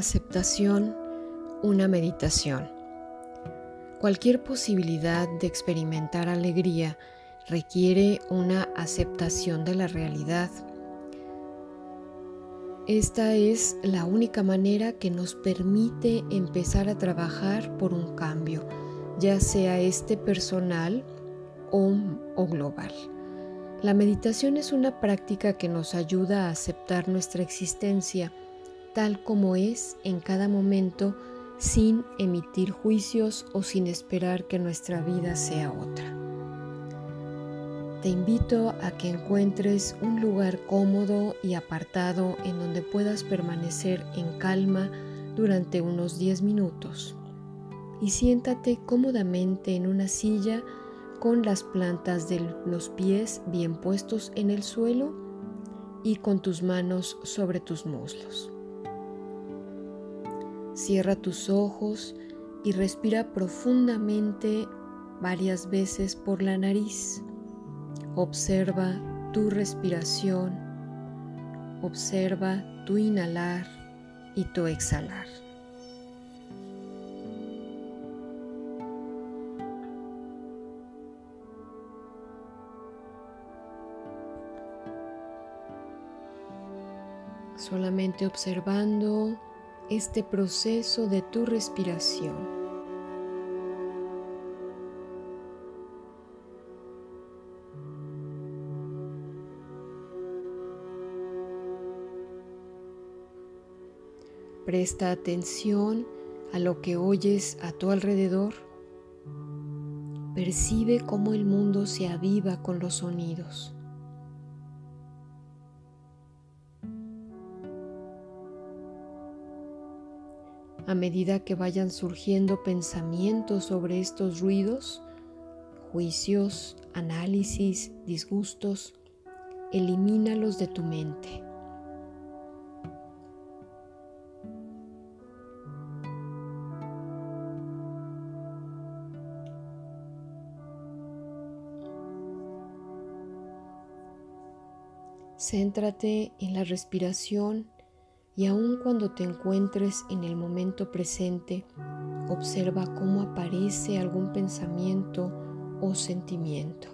Aceptación, una meditación. Cualquier posibilidad de experimentar alegría requiere una aceptación de la realidad. Esta es la única manera que nos permite empezar a trabajar por un cambio, ya sea este personal o, o global. La meditación es una práctica que nos ayuda a aceptar nuestra existencia tal como es en cada momento sin emitir juicios o sin esperar que nuestra vida sea otra. Te invito a que encuentres un lugar cómodo y apartado en donde puedas permanecer en calma durante unos 10 minutos y siéntate cómodamente en una silla con las plantas de los pies bien puestos en el suelo y con tus manos sobre tus muslos. Cierra tus ojos y respira profundamente varias veces por la nariz. Observa tu respiración. Observa tu inhalar y tu exhalar. Solamente observando este proceso de tu respiración. Presta atención a lo que oyes a tu alrededor. Percibe cómo el mundo se aviva con los sonidos. A medida que vayan surgiendo pensamientos sobre estos ruidos, juicios, análisis, disgustos, elimínalos de tu mente. Céntrate en la respiración y aun cuando te encuentres en el momento presente, observa cómo aparece algún pensamiento o sentimiento.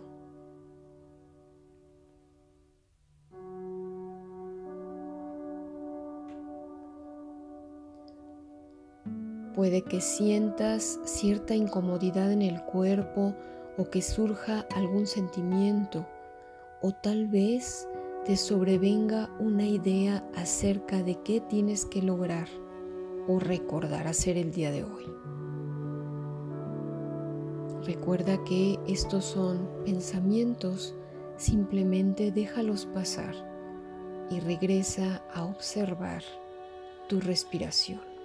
Puede que sientas cierta incomodidad en el cuerpo o que surja algún sentimiento o tal vez te sobrevenga una idea acerca de qué tienes que lograr o recordar hacer el día de hoy. Recuerda que estos son pensamientos, simplemente déjalos pasar y regresa a observar tu respiración.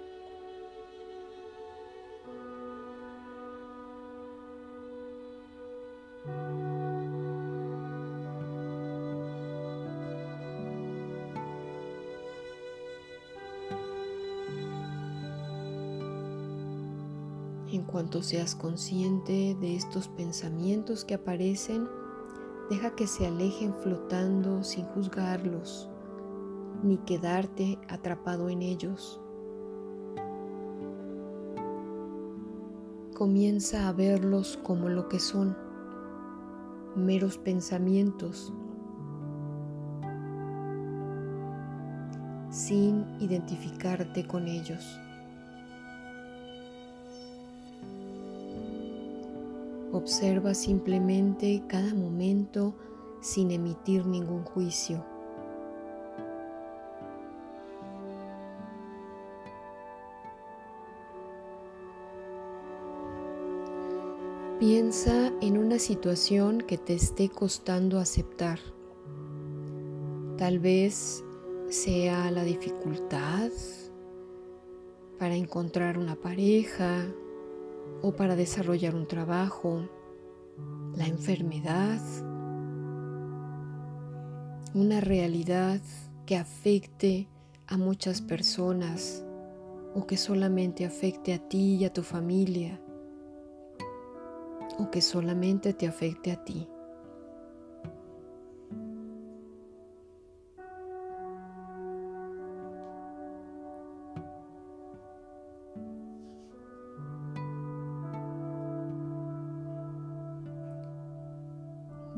En cuanto seas consciente de estos pensamientos que aparecen, deja que se alejen flotando sin juzgarlos, ni quedarte atrapado en ellos. Comienza a verlos como lo que son, meros pensamientos, sin identificarte con ellos. Observa simplemente cada momento sin emitir ningún juicio. Piensa en una situación que te esté costando aceptar. Tal vez sea la dificultad para encontrar una pareja, o para desarrollar un trabajo, la enfermedad, una realidad que afecte a muchas personas o que solamente afecte a ti y a tu familia o que solamente te afecte a ti.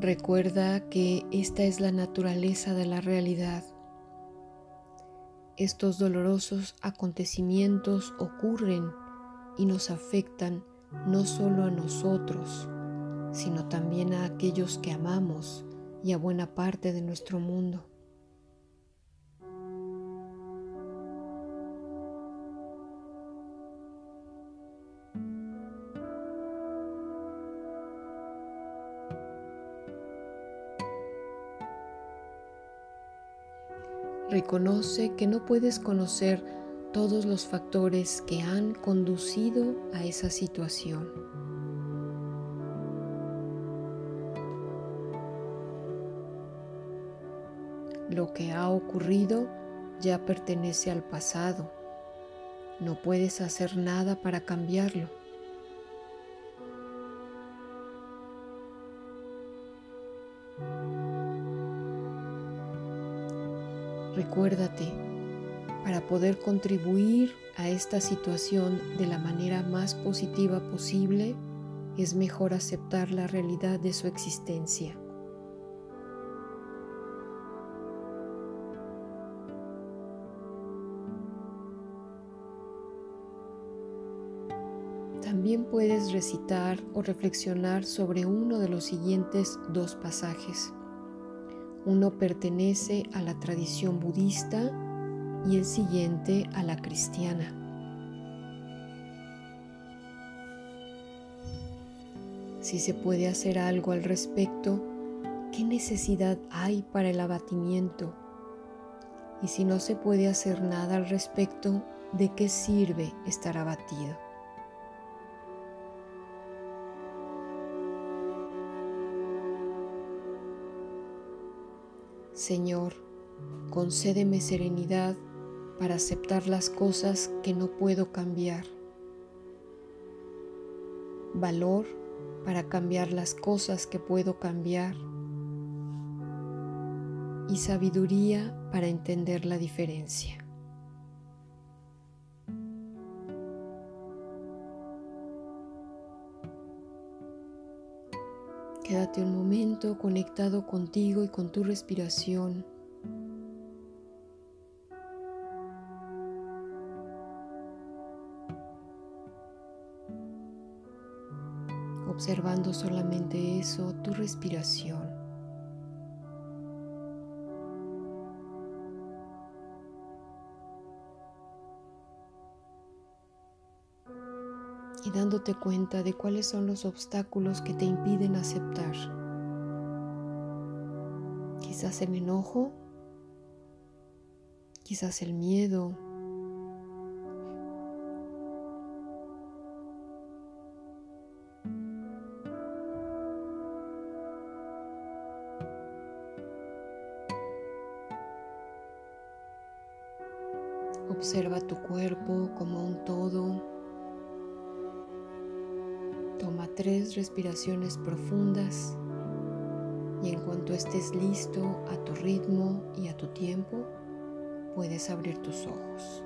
Recuerda que esta es la naturaleza de la realidad. Estos dolorosos acontecimientos ocurren y nos afectan no solo a nosotros, sino también a aquellos que amamos y a buena parte de nuestro mundo. Reconoce que no puedes conocer todos los factores que han conducido a esa situación. Lo que ha ocurrido ya pertenece al pasado. No puedes hacer nada para cambiarlo. Recuérdate, para poder contribuir a esta situación de la manera más positiva posible, es mejor aceptar la realidad de su existencia. También puedes recitar o reflexionar sobre uno de los siguientes dos pasajes. Uno pertenece a la tradición budista y el siguiente a la cristiana. Si se puede hacer algo al respecto, ¿qué necesidad hay para el abatimiento? Y si no se puede hacer nada al respecto, ¿de qué sirve estar abatido? Señor, concédeme serenidad para aceptar las cosas que no puedo cambiar, valor para cambiar las cosas que puedo cambiar y sabiduría para entender la diferencia. Quédate un momento conectado contigo y con tu respiración. Observando solamente eso, tu respiración. Y dándote cuenta de cuáles son los obstáculos que te impiden aceptar. Quizás el enojo, quizás el miedo. Observa tu cuerpo como un todo Toma tres respiraciones profundas y en cuanto estés listo a tu ritmo y a tu tiempo, puedes abrir tus ojos.